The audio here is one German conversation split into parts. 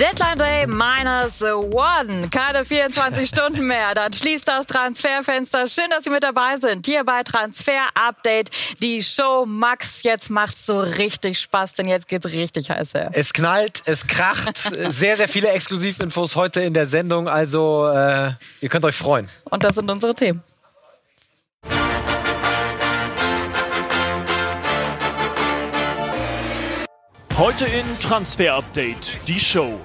Deadline Day minus one. Keine 24 Stunden mehr. Dann schließt das Transferfenster. Schön, dass Sie mit dabei sind. Hier bei Transfer Update. Die Show Max. Jetzt macht's so richtig Spaß, denn jetzt geht's richtig heiß her. Es knallt, es kracht. sehr, sehr viele Exklusivinfos heute in der Sendung. Also, äh, ihr könnt euch freuen. Und das sind unsere Themen. Heute in Transfer Update, die Show.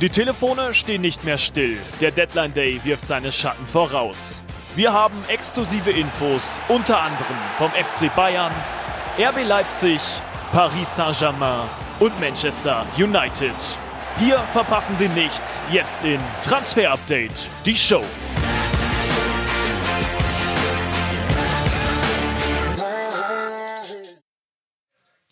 Die Telefone stehen nicht mehr still. Der Deadline Day wirft seine Schatten voraus. Wir haben exklusive Infos, unter anderem vom FC Bayern, RB Leipzig, Paris Saint-Germain und Manchester United. Hier verpassen Sie nichts. Jetzt in Transfer Update, die Show.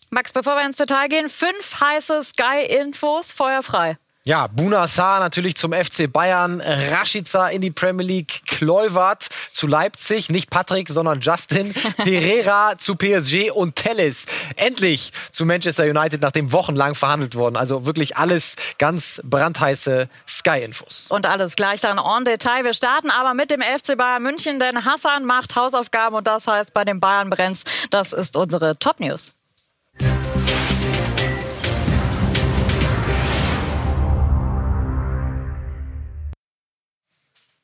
Max, bevor wir ins Detail gehen, fünf heiße Sky-Infos, feuerfrei. Ja, Buna Saar natürlich zum FC Bayern, Rashica in die Premier League, Kluivert zu Leipzig, nicht Patrick, sondern Justin, Herrera zu PSG und Telles endlich zu Manchester United, nachdem wochenlang verhandelt worden. Also wirklich alles ganz brandheiße Sky-Infos. Und alles gleich dann on Detail. Wir starten aber mit dem FC Bayern München, denn Hassan macht Hausaufgaben und das heißt bei den Bayern brennt's. Das ist unsere Top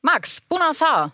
Max, Bunassar.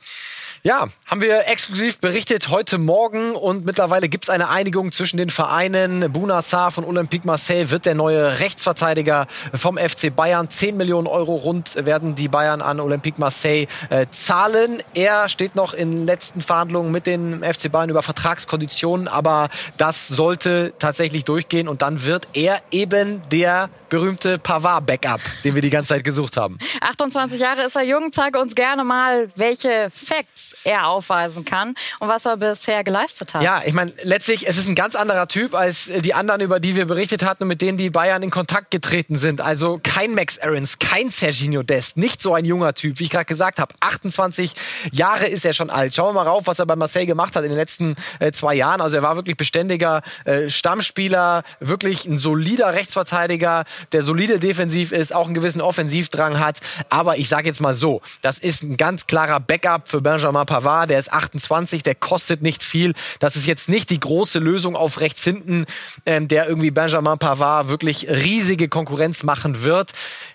Ja, haben wir exklusiv berichtet heute Morgen und mittlerweile gibt es eine Einigung zwischen den Vereinen. Bunassar von Olympique Marseille wird der neue Rechtsverteidiger vom FC Bayern. 10 Millionen Euro rund werden die Bayern an Olympique Marseille äh, zahlen. Er steht noch in letzten Verhandlungen mit den FC Bayern über Vertragskonditionen, aber das sollte tatsächlich durchgehen und dann wird er eben der berühmte Pavard-Backup, den wir die ganze Zeit gesucht haben. 28 Jahre ist er jung. Zeige uns gerne mal, welche Facts er aufweisen kann und was er bisher geleistet hat. Ja, ich meine, letztlich, es ist ein ganz anderer Typ als die anderen, über die wir berichtet hatten und mit denen die Bayern in Kontakt getreten sind. Also kein Max Aarons, kein Serginho Dest, nicht so ein junger Typ, wie ich gerade gesagt habe. 28 Jahre ist er schon alt. Schauen wir mal rauf, was er bei Marseille gemacht hat in den letzten äh, zwei Jahren. Also er war wirklich beständiger äh, Stammspieler, wirklich ein solider Rechtsverteidiger, der solide defensiv ist, auch einen gewissen Offensivdrang hat. Aber ich sage jetzt mal so, das ist ein ganz klarer Backup für Benjamin Pavard. Der ist 28, der kostet nicht viel. Das ist jetzt nicht die große Lösung auf rechts hinten, ähm, der irgendwie Benjamin Pavard wirklich riesige Konkurrenz machen wird.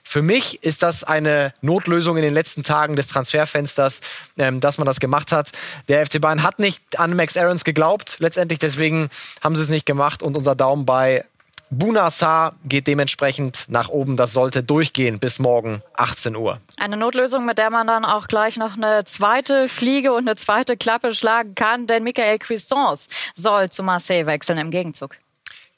Für mich ist das eine Notlösung in den letzten Tagen des Transferfensters, ähm, dass man das gemacht hat. Der FC Bayern hat nicht an Max Aarons geglaubt, letztendlich deswegen haben sie es nicht gemacht und unser Daumen bei Bunassar geht dementsprechend nach oben. Das sollte durchgehen bis morgen 18 Uhr. Eine Notlösung, mit der man dann auch gleich noch eine zweite Fliege und eine zweite Klappe schlagen kann, denn Michael Cuisance soll zu Marseille wechseln im Gegenzug.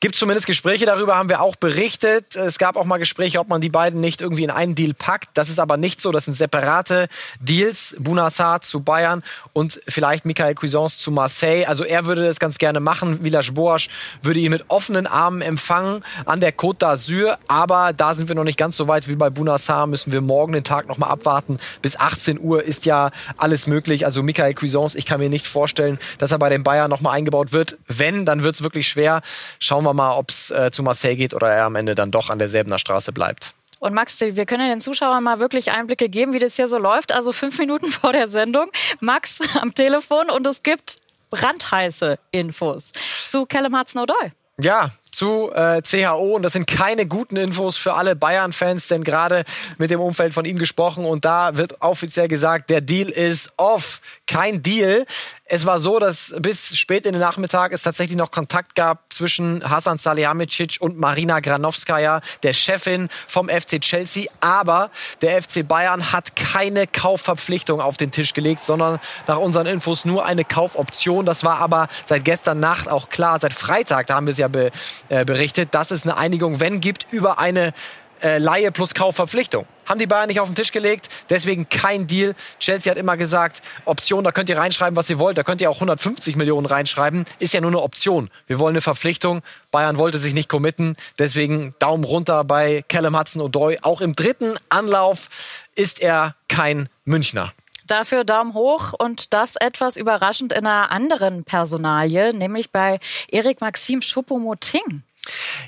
Gibt zumindest Gespräche darüber, haben wir auch berichtet. Es gab auch mal Gespräche, ob man die beiden nicht irgendwie in einen Deal packt. Das ist aber nicht so. Das sind separate Deals. Bunassar zu Bayern und vielleicht Michael Cuisance zu Marseille. Also er würde das ganz gerne machen. Village Boas würde ihn mit offenen Armen empfangen an der Côte d'Azur. Aber da sind wir noch nicht ganz so weit wie bei Bunassar. Müssen wir morgen den Tag nochmal abwarten. Bis 18 Uhr ist ja alles möglich. Also Michael Cuisance, ich kann mir nicht vorstellen, dass er bei den Bayern nochmal eingebaut wird. Wenn, dann wird es wirklich schwer. Schauen wir wir mal, ob es äh, zu Marseille geht oder er am Ende dann doch an derselben Straße bleibt. Und Max, wir können den Zuschauern mal wirklich Einblicke geben, wie das hier so läuft. Also fünf Minuten vor der Sendung. Max am Telefon und es gibt brandheiße Infos zu Callum Hudson-Odoi. Ja, zu äh, CHO und das sind keine guten Infos für alle Bayern-Fans, denn gerade mit dem Umfeld von ihm gesprochen und da wird offiziell gesagt, der Deal ist off, kein Deal. Es war so, dass bis spät in den Nachmittag es tatsächlich noch Kontakt gab zwischen Hasan Salihamidzic und Marina Granovskaya, der Chefin vom FC Chelsea. Aber der FC Bayern hat keine Kaufverpflichtung auf den Tisch gelegt, sondern nach unseren Infos nur eine Kaufoption. Das war aber seit gestern Nacht auch klar. Seit Freitag, da haben wir es ja be, äh, berichtet, dass es eine Einigung, wenn gibt, über eine äh, Laie plus Kaufverpflichtung. Haben die Bayern nicht auf den Tisch gelegt, deswegen kein Deal. Chelsea hat immer gesagt, Option, da könnt ihr reinschreiben, was ihr wollt, da könnt ihr auch 150 Millionen reinschreiben, ist ja nur eine Option. Wir wollen eine Verpflichtung. Bayern wollte sich nicht committen, deswegen Daumen runter bei Callum Hudson-Odoi. Auch im dritten Anlauf ist er kein Münchner. Dafür Daumen hoch und das etwas überraschend in einer anderen Personalie, nämlich bei Erik Maxim Choupo-Moting.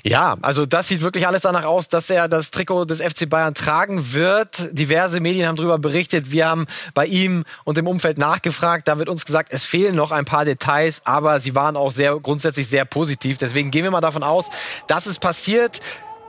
Ja, also das sieht wirklich alles danach aus, dass er das Trikot des FC Bayern tragen wird. Diverse Medien haben darüber berichtet. Wir haben bei ihm und im Umfeld nachgefragt. Da wird uns gesagt, es fehlen noch ein paar Details, aber sie waren auch sehr grundsätzlich sehr positiv. Deswegen gehen wir mal davon aus, dass es passiert.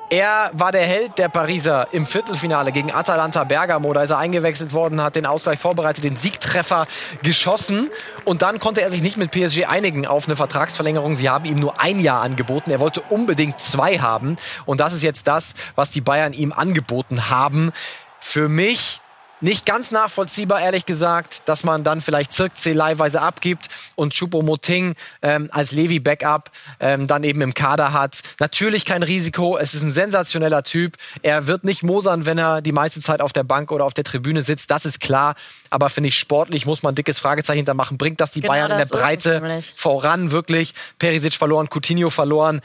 Er war der Held der Pariser im Viertelfinale gegen Atalanta Bergamo. Da ist er eingewechselt worden, hat den Ausgleich vorbereitet, den Siegtreffer geschossen. Und dann konnte er sich nicht mit PSG einigen auf eine Vertragsverlängerung. Sie haben ihm nur ein Jahr angeboten. Er wollte unbedingt zwei haben. Und das ist jetzt das, was die Bayern ihm angeboten haben. Für mich nicht ganz nachvollziehbar, ehrlich gesagt, dass man dann vielleicht Zirkzee leihweise abgibt und Choupo-Moting ähm, als Levi-Backup ähm, dann eben im Kader hat. Natürlich kein Risiko. Es ist ein sensationeller Typ. Er wird nicht mosern, wenn er die meiste Zeit auf der Bank oder auf der Tribüne sitzt. Das ist klar. Aber finde ich, sportlich muss man ein dickes Fragezeichen hinter machen. Bringt das die genau Bayern das in der Breite voran wirklich? Perisic verloren, Coutinho verloren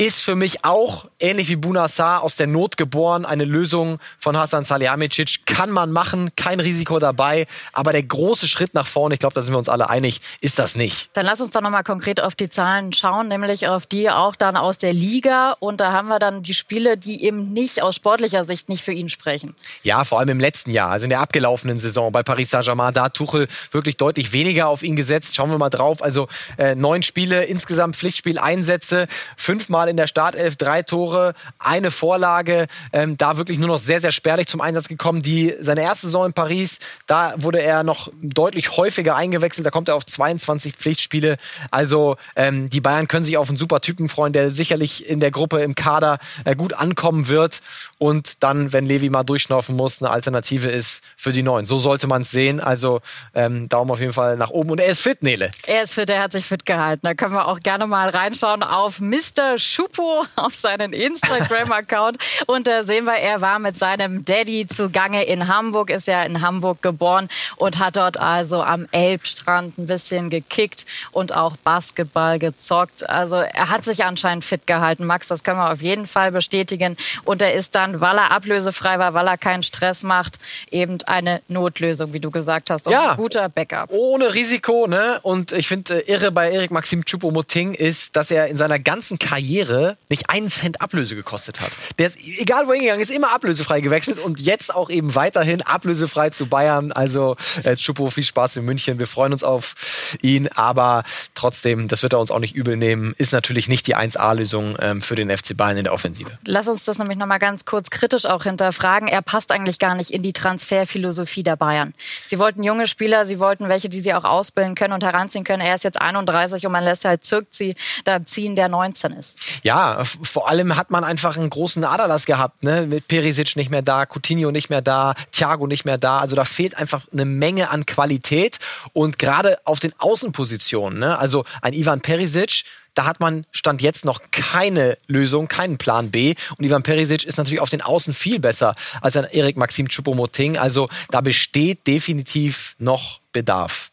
ist für mich auch, ähnlich wie Bunassar, aus der Not geboren. Eine Lösung von Hasan Salihamidzic kann man machen, kein Risiko dabei. Aber der große Schritt nach vorne, ich glaube, da sind wir uns alle einig, ist das nicht. Dann lass uns doch nochmal konkret auf die Zahlen schauen, nämlich auf die auch dann aus der Liga. Und da haben wir dann die Spiele, die eben nicht aus sportlicher Sicht nicht für ihn sprechen. Ja, vor allem im letzten Jahr, also in der abgelaufenen Saison bei Paris Saint-Germain, da hat Tuchel wirklich deutlich weniger auf ihn gesetzt. Schauen wir mal drauf. Also äh, neun Spiele, insgesamt Pflichtspieleinsätze, fünfmal in der Startelf drei Tore, eine Vorlage, ähm, da wirklich nur noch sehr, sehr spärlich zum Einsatz gekommen. Die, seine erste Saison in Paris, da wurde er noch deutlich häufiger eingewechselt, da kommt er auf 22 Pflichtspiele. Also ähm, die Bayern können sich auf einen super Typen freuen, der sicherlich in der Gruppe im Kader äh, gut ankommen wird und dann, wenn Levi mal durchschnaufen muss, eine Alternative ist für die Neuen. So sollte man es sehen. Also ähm, Daumen auf jeden Fall nach oben. Und er ist fit, Nele. Er ist fit, er hat sich fit gehalten. Da können wir auch gerne mal reinschauen auf Mr. Schupo auf seinen Instagram-Account. Und da sehen wir, er war mit seinem Daddy zugange in Hamburg, ist ja in Hamburg geboren und hat dort also am Elbstrand ein bisschen gekickt und auch Basketball gezockt. Also er hat sich anscheinend fit gehalten. Max, das können wir auf jeden Fall bestätigen. Und er ist dann dann, weil er ablösefrei war, weil er keinen Stress macht, eben eine Notlösung, wie du gesagt hast. Und ja, ein guter Backup. Ohne Risiko, ne? Und ich finde, äh, irre bei Erik Maxim Choupo-Moting ist, dass er in seiner ganzen Karriere nicht einen Cent Ablöse gekostet hat. Der ist, egal wohin gegangen ist, immer ablösefrei gewechselt und jetzt auch eben weiterhin ablösefrei zu Bayern. Also äh, Chupo, viel Spaß in München. Wir freuen uns auf ihn, aber trotzdem, das wird er uns auch nicht übel nehmen, ist natürlich nicht die 1A-Lösung ähm, für den FC Bayern in der Offensive. Lass uns das nämlich nochmal ganz kurz kurz kritisch auch hinterfragen. Er passt eigentlich gar nicht in die Transferphilosophie der Bayern. Sie wollten junge Spieler, sie wollten welche, die sie auch ausbilden können und heranziehen können. Er ist jetzt 31 und man lässt halt Zirkzi da ziehen, der 19 ist. Ja, vor allem hat man einfach einen großen Aderlass gehabt. Ne? Mit Perisic nicht mehr da, Coutinho nicht mehr da, Thiago nicht mehr da. Also da fehlt einfach eine Menge an Qualität. Und gerade auf den Außenpositionen, ne? also ein Ivan Perisic, da hat man Stand jetzt noch keine Lösung, keinen Plan B. Und Ivan Perisic ist natürlich auf den Außen viel besser als ein Erik Maxim Choupo-Moting. Also da besteht definitiv noch Bedarf.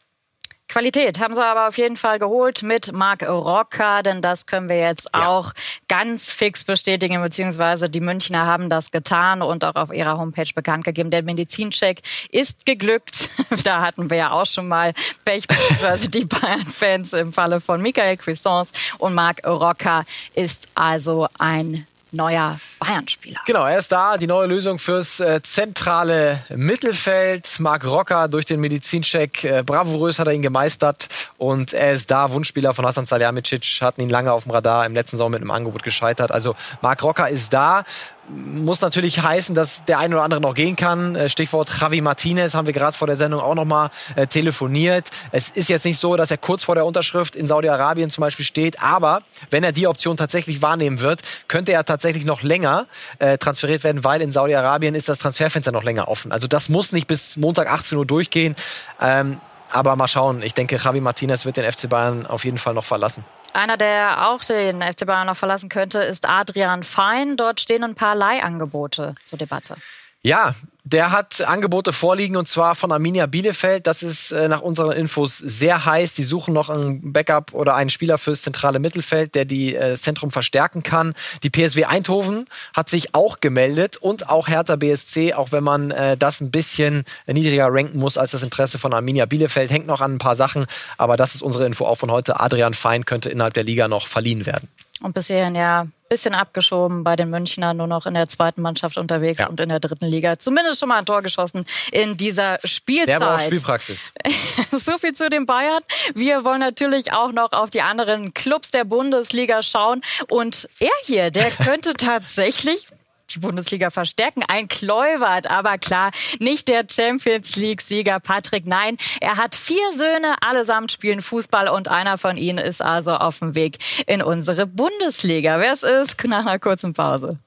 Qualität haben sie aber auf jeden Fall geholt mit Marc Rocker, denn das können wir jetzt ja. auch ganz fix bestätigen, beziehungsweise die Münchner haben das getan und auch auf ihrer Homepage bekannt gegeben. Der Medizincheck ist geglückt. da hatten wir ja auch schon mal Pech, beziehungsweise die Bayern-Fans im Falle von Michael Cuisance und Marc Rocker ist also ein neuer Bayern-Spieler. Genau, er ist da, die neue Lösung fürs äh, zentrale Mittelfeld. Marc Rocker durch den Medizincheck, äh, bravourös hat er ihn gemeistert und er ist da, Wunschspieler von Hasan Salihamidzic, hatten ihn lange auf dem Radar, im letzten Sommer mit einem Angebot gescheitert. Also Marc Rocker ist da muss natürlich heißen, dass der ein oder andere noch gehen kann. Äh, Stichwort Javi Martinez haben wir gerade vor der Sendung auch nochmal äh, telefoniert. Es ist jetzt nicht so, dass er kurz vor der Unterschrift in Saudi-Arabien zum Beispiel steht, aber wenn er die Option tatsächlich wahrnehmen wird, könnte er tatsächlich noch länger äh, transferiert werden, weil in Saudi-Arabien ist das Transferfenster noch länger offen. Also das muss nicht bis Montag 18 Uhr durchgehen. Ähm, aber mal schauen. Ich denke, Javi Martinez wird den FC Bayern auf jeden Fall noch verlassen. Einer, der auch den FC Bayern noch verlassen könnte, ist Adrian Fein. Dort stehen ein paar Leihangebote zur Debatte. Ja, der hat Angebote vorliegen und zwar von Arminia Bielefeld. Das ist äh, nach unseren Infos sehr heiß. Die suchen noch einen Backup oder einen Spieler fürs zentrale Mittelfeld, der die äh, Zentrum verstärken kann. Die PSW Eindhoven hat sich auch gemeldet und auch Hertha BSC, auch wenn man äh, das ein bisschen niedriger ranken muss als das Interesse von Arminia Bielefeld. Hängt noch an ein paar Sachen, aber das ist unsere Info auch von heute. Adrian Fein könnte innerhalb der Liga noch verliehen werden. Und bis hierhin ja bisschen abgeschoben bei den Münchnern, nur noch in der zweiten Mannschaft unterwegs ja. und in der dritten Liga. Zumindest schon mal ein Tor geschossen in dieser Spielzeit. Der war auch Spielpraxis. so viel zu den Bayern. Wir wollen natürlich auch noch auf die anderen Clubs der Bundesliga schauen. Und er hier, der könnte tatsächlich die Bundesliga verstärken. Ein Kleuwert, aber klar, nicht der Champions League-Sieger Patrick. Nein, er hat vier Söhne, allesamt spielen Fußball und einer von ihnen ist also auf dem Weg in unsere Bundesliga. Wer es ist, nach einer kurzen Pause.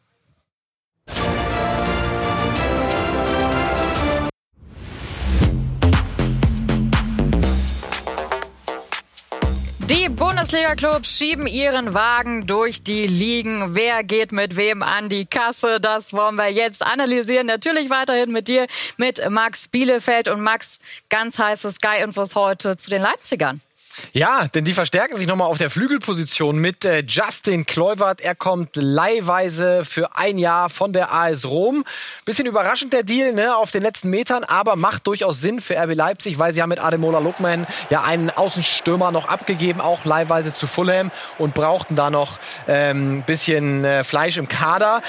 Die Bundesliga-Clubs schieben ihren Wagen durch die Ligen. Wer geht mit wem an die Kasse? Das wollen wir jetzt analysieren. Natürlich weiterhin mit dir, mit Max Bielefeld. Und Max, ganz heiße Sky-Infos heute zu den Leipzigern. Ja, denn die verstärken sich nochmal auf der Flügelposition mit äh, Justin Kluivert. Er kommt leihweise für ein Jahr von der AS Rom. Bisschen überraschend der Deal ne, auf den letzten Metern, aber macht durchaus Sinn für RB Leipzig, weil sie haben mit Ademola Lookman ja einen Außenstürmer noch abgegeben, auch leihweise zu Fulham und brauchten da noch ein ähm, bisschen äh, Fleisch im Kader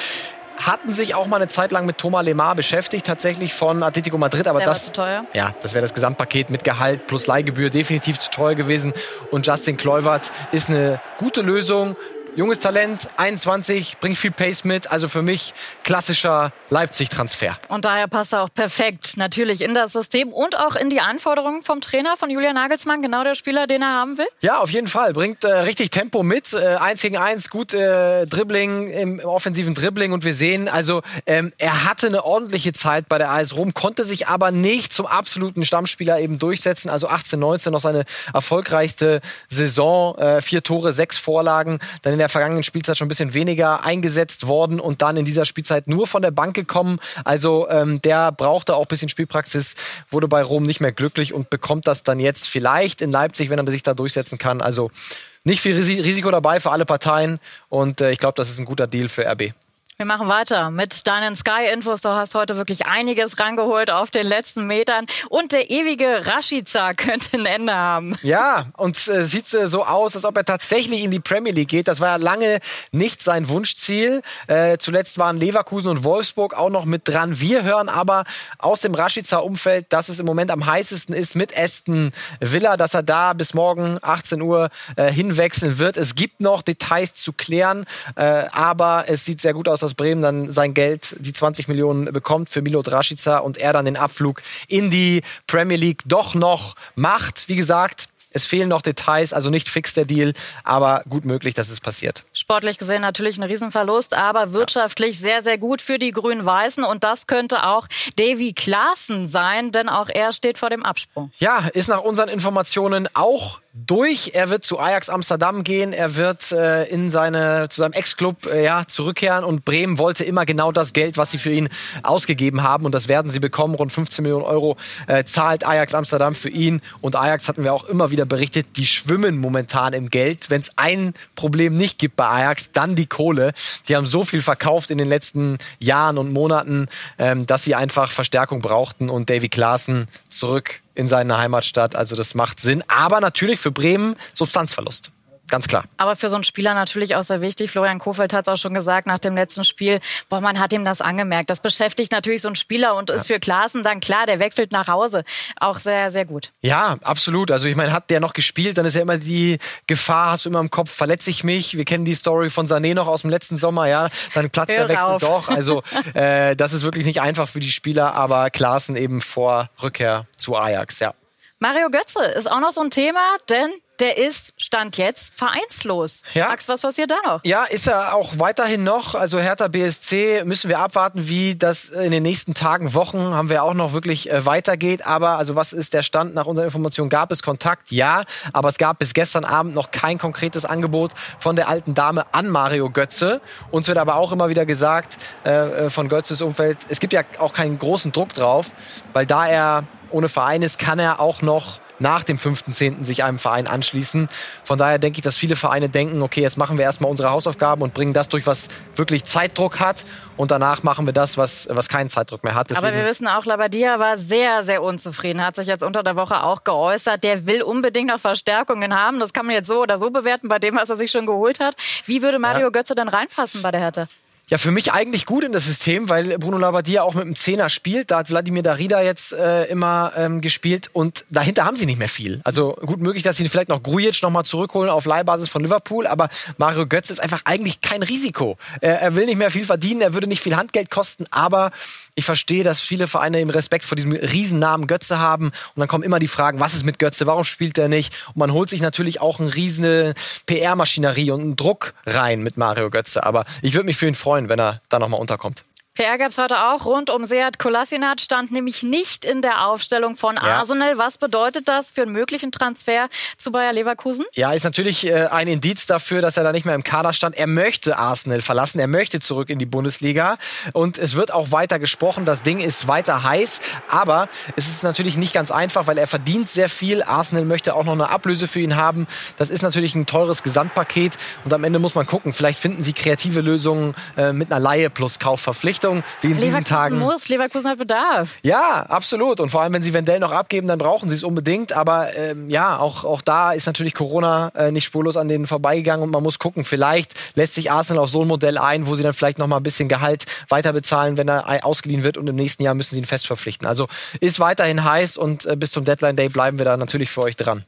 hatten sich auch mal eine Zeit lang mit Thomas Lemar beschäftigt, tatsächlich von Atletico Madrid. Aber Der das, zu teuer. ja, das wäre das Gesamtpaket mit Gehalt plus Leihgebühr definitiv zu teuer gewesen. Und Justin Kluivert ist eine gute Lösung. Junges Talent, 21, bringt viel Pace mit. Also für mich klassischer Leipzig-Transfer. Und daher passt er auch perfekt natürlich in das System und auch in die Anforderungen vom Trainer, von Julian Nagelsmann. Genau der Spieler, den er haben will? Ja, auf jeden Fall. Bringt äh, richtig Tempo mit. Äh, eins gegen eins, gut äh, Dribbling im, im, offensiven Dribbling. Und wir sehen, also ähm, er hatte eine ordentliche Zeit bei der AS Rom, konnte sich aber nicht zum absoluten Stammspieler eben durchsetzen. Also 18, 19 noch seine erfolgreichste Saison. Äh, vier Tore, sechs Vorlagen. Dann in der vergangenen Spielzeit schon ein bisschen weniger eingesetzt worden und dann in dieser Spielzeit nur von der Bank gekommen. Also ähm, der brauchte auch ein bisschen Spielpraxis, wurde bei Rom nicht mehr glücklich und bekommt das dann jetzt vielleicht in Leipzig, wenn er sich da durchsetzen kann. Also nicht viel Risiko dabei für alle Parteien und äh, ich glaube, das ist ein guter Deal für RB. Wir machen weiter mit deinen Sky-Infos. Du hast heute wirklich einiges rangeholt auf den letzten Metern. Und der ewige Rashica könnte ein Ende haben. Ja, und äh, sieht äh, so aus, als ob er tatsächlich in die Premier League geht. Das war ja lange nicht sein Wunschziel. Äh, zuletzt waren Leverkusen und Wolfsburg auch noch mit dran. Wir hören aber aus dem Rashica-Umfeld, dass es im Moment am heißesten ist mit Aston Villa, dass er da bis morgen 18 Uhr äh, hinwechseln wird. Es gibt noch Details zu klären, äh, aber es sieht sehr gut aus, dass aus Bremen dann sein Geld, die 20 Millionen bekommt für Milo Draschica und er dann den Abflug in die Premier League doch noch macht. Wie gesagt, es fehlen noch Details, also nicht fix der Deal, aber gut möglich, dass es passiert. Sportlich gesehen natürlich ein Riesenverlust, aber wirtschaftlich sehr, sehr gut für die Grün-Weißen. Und das könnte auch Davy Klaassen sein, denn auch er steht vor dem Absprung. Ja, ist nach unseren Informationen auch durch. Er wird zu Ajax Amsterdam gehen. Er wird äh, in seine, zu seinem Ex-Club äh, ja, zurückkehren. Und Bremen wollte immer genau das Geld, was sie für ihn ausgegeben haben. Und das werden sie bekommen. Rund 15 Millionen Euro äh, zahlt Ajax Amsterdam für ihn. Und Ajax hatten wir auch immer wieder berichtet, die schwimmen momentan im Geld. Wenn es ein Problem nicht gibt bei Ajax, dann die Kohle. Die haben so viel verkauft in den letzten Jahren und Monaten, ähm, dass sie einfach Verstärkung brauchten. Und Davy Klaassen zurück in seine Heimatstadt. Also das macht Sinn. Aber natürlich für Bremen Substanzverlust. Ganz klar. Aber für so einen Spieler natürlich auch sehr wichtig. Florian Kofeld hat es auch schon gesagt nach dem letzten Spiel. Boah, man hat ihm das angemerkt. Das beschäftigt natürlich so einen Spieler und ja. ist für Klaassen dann klar, der wechselt nach Hause. Auch sehr, sehr gut. Ja, absolut. Also ich meine, hat der noch gespielt, dann ist ja immer die Gefahr, hast du immer im Kopf, verletze ich mich. Wir kennen die Story von Sané noch aus dem letzten Sommer, ja. Dann platzt Hör der Wechsel auf. doch. Also äh, das ist wirklich nicht einfach für die Spieler, aber Klaassen eben vor Rückkehr zu Ajax, ja. Mario Götze ist auch noch so ein Thema, denn der ist, stand jetzt, vereinslos. Ja. Max, was passiert da noch? Ja, ist er auch weiterhin noch. Also Hertha BSC müssen wir abwarten, wie das in den nächsten Tagen, Wochen, haben wir auch noch wirklich äh, weitergeht. Aber also was ist der Stand nach unserer Information? Gab es Kontakt? Ja. Aber es gab bis gestern Abend noch kein konkretes Angebot von der alten Dame an Mario Götze. Uns wird aber auch immer wieder gesagt äh, äh von Götzes Umfeld, es gibt ja auch keinen großen Druck drauf, weil da er ohne Verein ist, kann er auch noch nach dem 5.10. sich einem Verein anschließen. Von daher denke ich, dass viele Vereine denken, okay, jetzt machen wir erstmal unsere Hausaufgaben und bringen das durch, was wirklich Zeitdruck hat. Und danach machen wir das, was, was keinen Zeitdruck mehr hat. Deswegen Aber wir wissen auch, Labadia war sehr, sehr unzufrieden, hat sich jetzt unter der Woche auch geäußert. Der will unbedingt noch Verstärkungen haben. Das kann man jetzt so oder so bewerten bei dem, was er sich schon geholt hat. Wie würde Mario ja. Götze denn reinpassen bei der Hertha? Ja, für mich eigentlich gut in das System, weil Bruno Labbadia auch mit dem Zehner spielt. Da hat Wladimir Darida jetzt äh, immer ähm, gespielt und dahinter haben sie nicht mehr viel. Also gut möglich, dass sie vielleicht noch Grujic nochmal zurückholen auf Leihbasis von Liverpool, aber Mario Götze ist einfach eigentlich kein Risiko. Er, er will nicht mehr viel verdienen, er würde nicht viel Handgeld kosten, aber ich verstehe, dass viele Vereine eben Respekt vor diesem Riesennamen Götze haben und dann kommen immer die Fragen, was ist mit Götze, warum spielt er nicht? Und man holt sich natürlich auch eine riesen PR-Maschinerie und einen Druck rein mit Mario Götze, aber ich würde mich für ihn freuen freuen, wenn er da nochmal unterkommt. PR gab es heute auch rund um Seat Kolasinac, stand nämlich nicht in der Aufstellung von ja. Arsenal. Was bedeutet das für einen möglichen Transfer zu Bayer Leverkusen? Ja, ist natürlich äh, ein Indiz dafür, dass er da nicht mehr im Kader stand. Er möchte Arsenal verlassen, er möchte zurück in die Bundesliga und es wird auch weiter gesprochen. Das Ding ist weiter heiß, aber es ist natürlich nicht ganz einfach, weil er verdient sehr viel. Arsenal möchte auch noch eine Ablöse für ihn haben. Das ist natürlich ein teures Gesamtpaket und am Ende muss man gucken. Vielleicht finden sie kreative Lösungen äh, mit einer Laie plus Kaufverpflichtung. Verpflichtung wie in Leverkusen diesen Tagen. muss, Leverkusen hat Bedarf. Ja, absolut. Und vor allem, wenn sie Wendell noch abgeben, dann brauchen sie es unbedingt. Aber ähm, ja, auch, auch da ist natürlich Corona äh, nicht spurlos an denen vorbeigegangen und man muss gucken. Vielleicht lässt sich Arsenal auf so ein Modell ein, wo sie dann vielleicht noch mal ein bisschen Gehalt weiter bezahlen, wenn er ausgeliehen wird und im nächsten Jahr müssen sie ihn fest verpflichten. Also ist weiterhin heiß und äh, bis zum Deadline Day bleiben wir da natürlich für euch dran.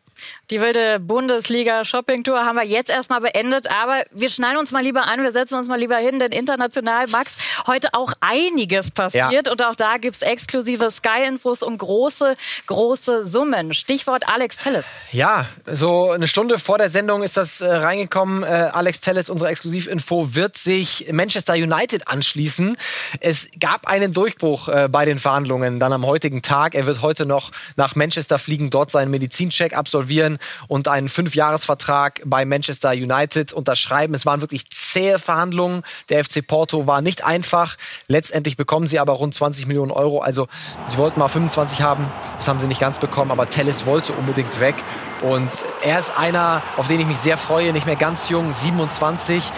Die wilde Bundesliga-Shopping-Tour haben wir jetzt erstmal beendet, aber wir schneiden uns mal lieber an, wir setzen uns mal lieber hin, denn international, Max, heute auch einiges passiert ja. und auch da gibt es exklusive Sky-Infos und große, große Summen. Stichwort Alex Telles. Ja, so eine Stunde vor der Sendung ist das äh, reingekommen. Äh, Alex Telles, unsere Exklusivinfo, wird sich Manchester United anschließen. Es gab einen Durchbruch äh, bei den Verhandlungen dann am heutigen Tag. Er wird heute noch nach Manchester fliegen, dort seinen Medizincheck absolvieren absolvieren und einen Fünfjahresvertrag bei Manchester United unterschreiben. Es waren wirklich zähe Verhandlungen. Der FC Porto war nicht einfach. Letztendlich bekommen sie aber rund 20 Millionen Euro. Also sie wollten mal 25 haben. Das haben sie nicht ganz bekommen, aber Tellis wollte unbedingt weg. Und er ist einer, auf den ich mich sehr freue, nicht mehr ganz jung, 27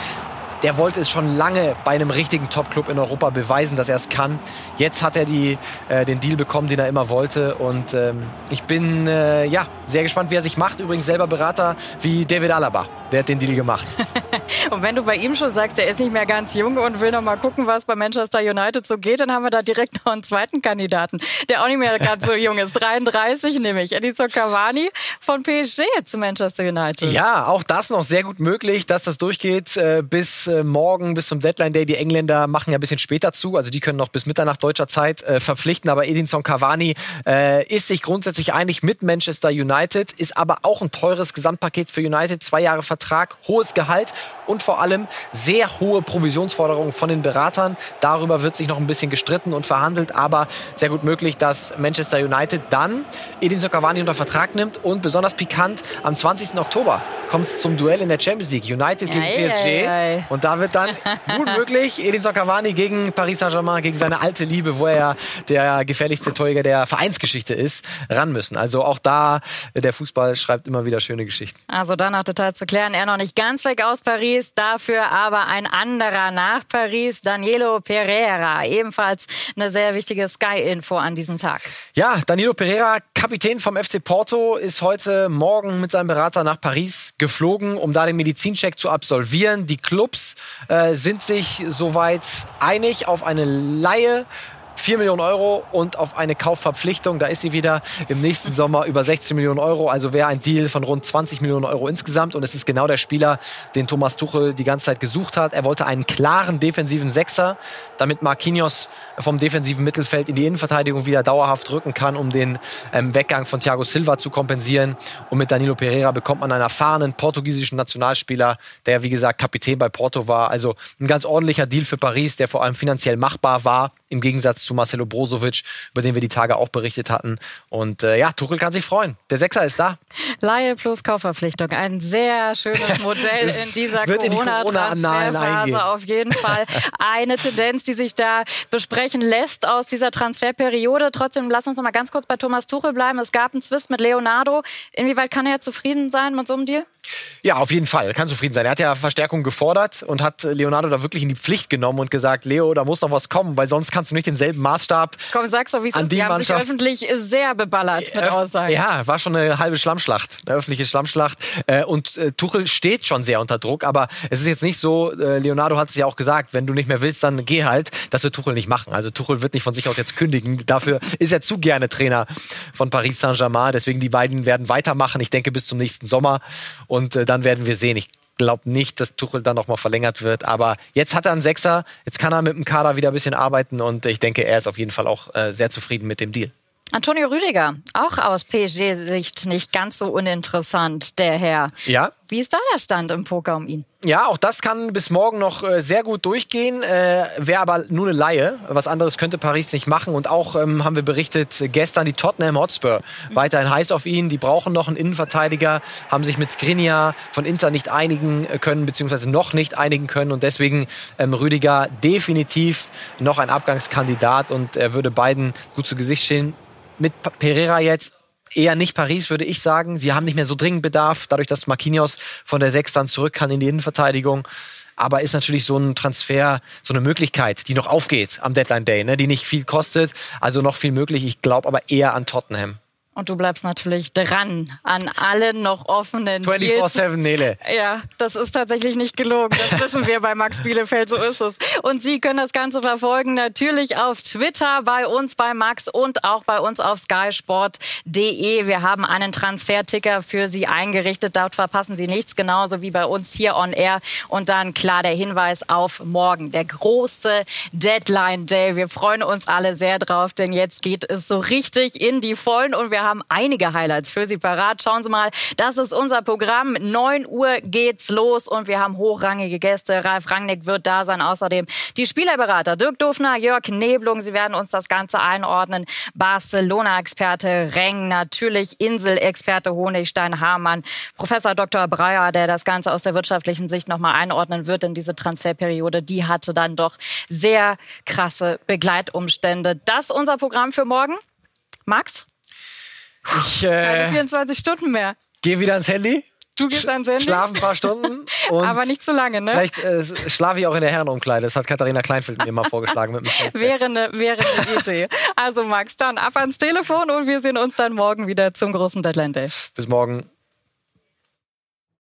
der wollte es schon lange bei einem richtigen Top-Club in Europa beweisen, dass er es kann. Jetzt hat er die, äh, den Deal bekommen, den er immer wollte. Und ähm, ich bin äh, ja, sehr gespannt, wie er sich macht. Übrigens selber Berater wie David Alaba. Der hat den Deal gemacht. und wenn du bei ihm schon sagst, er ist nicht mehr ganz jung und will noch mal gucken, was bei Manchester United so geht, dann haben wir da direkt noch einen zweiten Kandidaten, der auch nicht mehr ganz so jung ist. 33 nämlich. Edison Cavani von PSG zu Manchester United. Ja, auch das noch sehr gut möglich, dass das durchgeht äh, bis äh, morgen, bis zum Deadline Day. Die Engländer machen ja ein bisschen später zu, also die können noch bis Mitternacht deutscher Zeit äh, verpflichten. Aber Edinson Cavani äh, ist sich grundsätzlich einig mit Manchester United, ist aber auch ein teures Gesamtpaket für United. Zwei Jahre Vertrag, hohes Gehalt und vor allem sehr hohe Provisionsforderungen von den Beratern. Darüber wird sich noch ein bisschen gestritten und verhandelt, aber sehr gut möglich, dass Manchester United dann Edinson Cavani unter Vertrag nimmt und besonders pikant am 20. Oktober kommt es zum Duell in der Champions League. United gegen ei, PSG. Ei, ei. Und da wird dann gut möglich Edinson Cavani gegen Paris Saint-Germain, gegen seine alte Liebe, wo er ja der gefährlichste Torjäger der Vereinsgeschichte ist, ran müssen. Also auch da, der Fußball schreibt immer wieder schöne Geschichten. Also danach total zu klären. Er noch nicht ganz weg aus Paris, dafür aber ein anderer nach Paris, Danilo Pereira. Ebenfalls eine sehr wichtige Sky-Info an diesem Tag. Ja, Danilo Pereira, Kapitän vom FC Porto, ist heute Morgen mit seinem Berater nach Paris geflogen, um da den Medizincheck zu absolvieren. Die Clubs äh, sind sich soweit einig auf eine Laie 4 Millionen Euro und auf eine Kaufverpflichtung. Da ist sie wieder im nächsten Sommer über 16 Millionen Euro. Also wäre ein Deal von rund 20 Millionen Euro insgesamt. Und es ist genau der Spieler, den Thomas Tuchel die ganze Zeit gesucht hat. Er wollte einen klaren defensiven Sechser, damit Marquinhos vom defensiven Mittelfeld in die Innenverteidigung wieder dauerhaft rücken kann, um den ähm, Weggang von Thiago Silva zu kompensieren. Und mit Danilo Pereira bekommt man einen erfahrenen portugiesischen Nationalspieler, der wie gesagt Kapitän bei Porto war. Also ein ganz ordentlicher Deal für Paris, der vor allem finanziell machbar war im Gegensatz zu Marcelo Brozovic, über den wir die Tage auch berichtet hatten. Und äh, ja, Tuchel kann sich freuen. Der Sechser ist da. Laie plus Kaufverpflichtung. Ein sehr schönes Modell in dieser Corona-Transferphase. Corona auf jeden Fall eine Tendenz, die sich da besprechen lässt aus dieser Transferperiode. Trotzdem, lass uns noch mal ganz kurz bei Thomas Tuchel bleiben. Es gab einen Zwist mit Leonardo. Inwieweit kann er zufrieden sein mit so einem Deal? Ja, auf jeden Fall. Kann zufrieden sein. Er hat ja Verstärkung gefordert und hat Leonardo da wirklich in die Pflicht genommen und gesagt, Leo, da muss noch was kommen, weil sonst kannst du nicht denselben Maßstab. Komm, sag's doch, wie es ist. Die, die haben sich öffentlich sehr beballert mit Aussagen. Ja, war schon eine halbe Schlammschlacht, eine öffentliche Schlammschlacht. Äh, und äh, Tuchel steht schon sehr unter Druck, aber es ist jetzt nicht so, äh, Leonardo hat es ja auch gesagt, wenn du nicht mehr willst, dann geh halt. Das wird Tuchel nicht machen. Also Tuchel wird nicht von sich aus jetzt kündigen. Dafür ist er zu gerne Trainer von Paris Saint-Germain. Deswegen die beiden werden weitermachen. Ich denke bis zum nächsten Sommer. Und dann werden wir sehen. Ich glaube nicht, dass Tuchel dann nochmal verlängert wird. Aber jetzt hat er einen Sechser, jetzt kann er mit dem Kader wieder ein bisschen arbeiten und ich denke, er ist auf jeden Fall auch äh, sehr zufrieden mit dem Deal. Antonio Rüdiger, auch aus PSG-Sicht nicht ganz so uninteressant, der Herr. Ja. Wie ist da der Stand im Poker um ihn? Ja, auch das kann bis morgen noch äh, sehr gut durchgehen. Äh, Wäre aber nur eine Laie. Was anderes könnte Paris nicht machen. Und auch ähm, haben wir berichtet, gestern die Tottenham Hotspur. Mhm. Weiterhin heiß auf ihn. Die brauchen noch einen Innenverteidiger, haben sich mit Skriniar von Inter nicht einigen können, beziehungsweise noch nicht einigen können. Und deswegen ähm, Rüdiger definitiv noch ein Abgangskandidat. Und er würde beiden gut zu Gesicht stehen mit Pereira jetzt eher nicht Paris, würde ich sagen. Sie haben nicht mehr so dringend Bedarf, dadurch, dass Marquinhos von der Sechs dann zurück kann in die Innenverteidigung. Aber ist natürlich so ein Transfer, so eine Möglichkeit, die noch aufgeht am Deadline Day, ne? die nicht viel kostet, also noch viel möglich. Ich glaube aber eher an Tottenham. Und du bleibst natürlich dran an allen noch offenen 24-7, Nele. Ja, das ist tatsächlich nicht gelogen. Das wissen wir bei Max Bielefeld, so ist es. Und Sie können das Ganze verfolgen natürlich auf Twitter, bei uns bei Max und auch bei uns auf skysport.de. Wir haben einen Transferticker für Sie eingerichtet. Dort verpassen Sie nichts, genauso wie bei uns hier on air. Und dann klar der Hinweis auf morgen, der große Deadline Day. Wir freuen uns alle sehr drauf, denn jetzt geht es so richtig in die Vollen und wir haben einige Highlights für Sie parat. Schauen Sie mal, das ist unser Programm. 9 Uhr geht's los und wir haben hochrangige Gäste. Ralf Rangnick wird da sein. Außerdem die Spielerberater Dirk Dufner, Jörg Neblung. Sie werden uns das Ganze einordnen. Barcelona-Experte Reng, natürlich Insel-Experte Honigstein-Hamann, Professor Dr. Breyer, der das Ganze aus der wirtschaftlichen Sicht nochmal einordnen wird in diese Transferperiode. Die hatte dann doch sehr krasse Begleitumstände. Das unser Programm für morgen. Max? Ich äh, Keine 24 Stunden mehr. Gehe wieder ans Handy. Du gehst ans Handy? Schlafen ein paar Stunden. Aber nicht zu lange, ne? Vielleicht äh, schlafe ich auch in der Herrenumkleide. Das hat Katharina Kleinfeld mir mal vorgeschlagen. Mit wäre eine wäre eine Idee. Also Max, dann ab ans Telefon und wir sehen uns dann morgen wieder zum großen Deadline Day. Bis morgen.